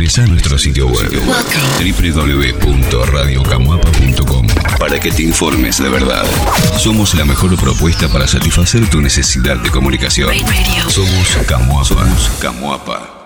Ingresa a nuestro sitio web www.radiocamuapa.com para que te informes de verdad. Somos la mejor propuesta para satisfacer tu necesidad de comunicación. Somos Camuapa. Somos Camuapa.